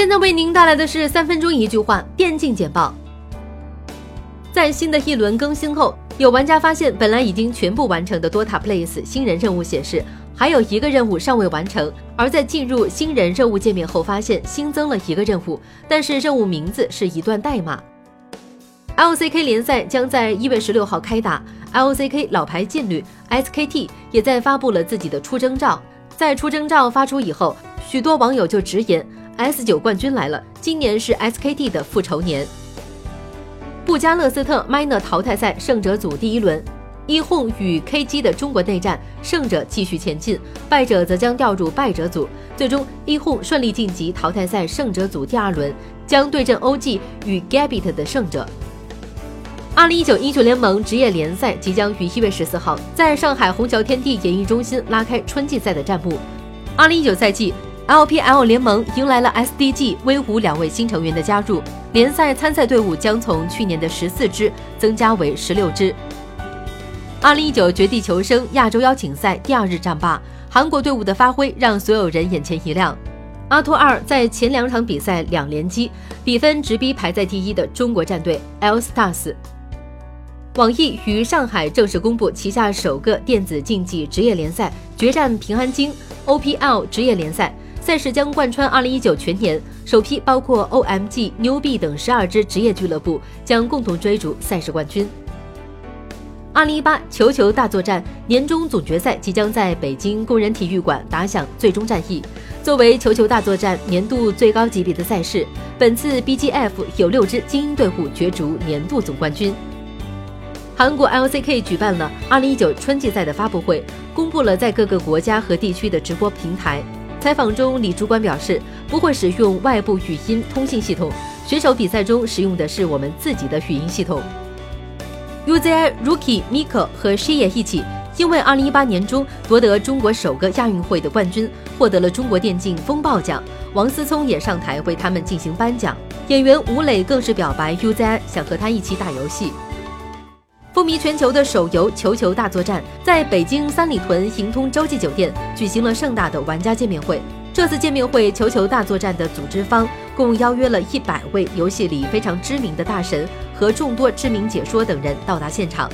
现在为您带来的是三分钟一句话电竞简报。在新的一轮更新后，有玩家发现本来已经全部完成的 Dota Place 新人任务显示还有一个任务尚未完成，而在进入新人任务界面后，发现新增了一个任务，但是任务名字是一段代码。LCK 联赛将在一月十六号开打，LCK 老牌劲旅 SKT 也在发布了自己的出征照。在出征照发出以后，许多网友就直言 S 九冠军来了，今年是 SKT 的复仇年。布加勒斯特 Minor 淘汰赛胜者组第一轮，一轰与 KG 的中国内战，胜者继续前进，败者则将调入败者组。最终，一轰顺利晋级淘汰赛胜者组第二轮，将对阵 OG 与 Gabit 的胜者。二零一九英雄联盟职业联赛即将于一月十四号在上海虹桥天地演艺中心拉开春季赛的战幕。二零一九赛季。LPL 联盟迎来了 SDG、威武两位新成员的加入，联赛参赛队伍将从去年的十四支增加为十六支。二零一九绝地求生亚洲邀请赛第二日战罢，韩国队伍的发挥让所有人眼前一亮。阿托二在前两场比赛两连击，比分直逼排在第一的中国战队 L Stars。网易于上海正式公布旗下首个电子竞技职业联赛——决战平安京 OPL 职业联赛。赛事将贯穿2019全年，首批包括 OMG、牛币等十二支职业俱乐部将共同追逐赛事冠军。2018球球大作战年终总决赛即将在北京工人体育馆打响最终战役。作为球球大作战年度最高级别的赛事，本次 BGF 有六支精英队伍角逐年度总冠军。韩国 LCK 举办了2019春季赛的发布会，公布了在各个国家和地区的直播平台。采访中，李主管表示不会使用外部语音通信系统，选手比赛中使用的是我们自己的语音系统。UZI Rookie Miko 和 s h i 一起，因为2018年中夺得中国首个亚运会的冠军，获得了中国电竞风暴奖。王思聪也上台为他们进行颁奖。演员吴磊更是表白 UZI 想和他一起打游戏。风靡全球的手游《球球大作战》在北京三里屯盈通洲际酒店举行了盛大的玩家见面会。这次见面会，《球球大作战》的组织方共邀约了一百位游戏里非常知名的大神和众多知名解说等人到达现场。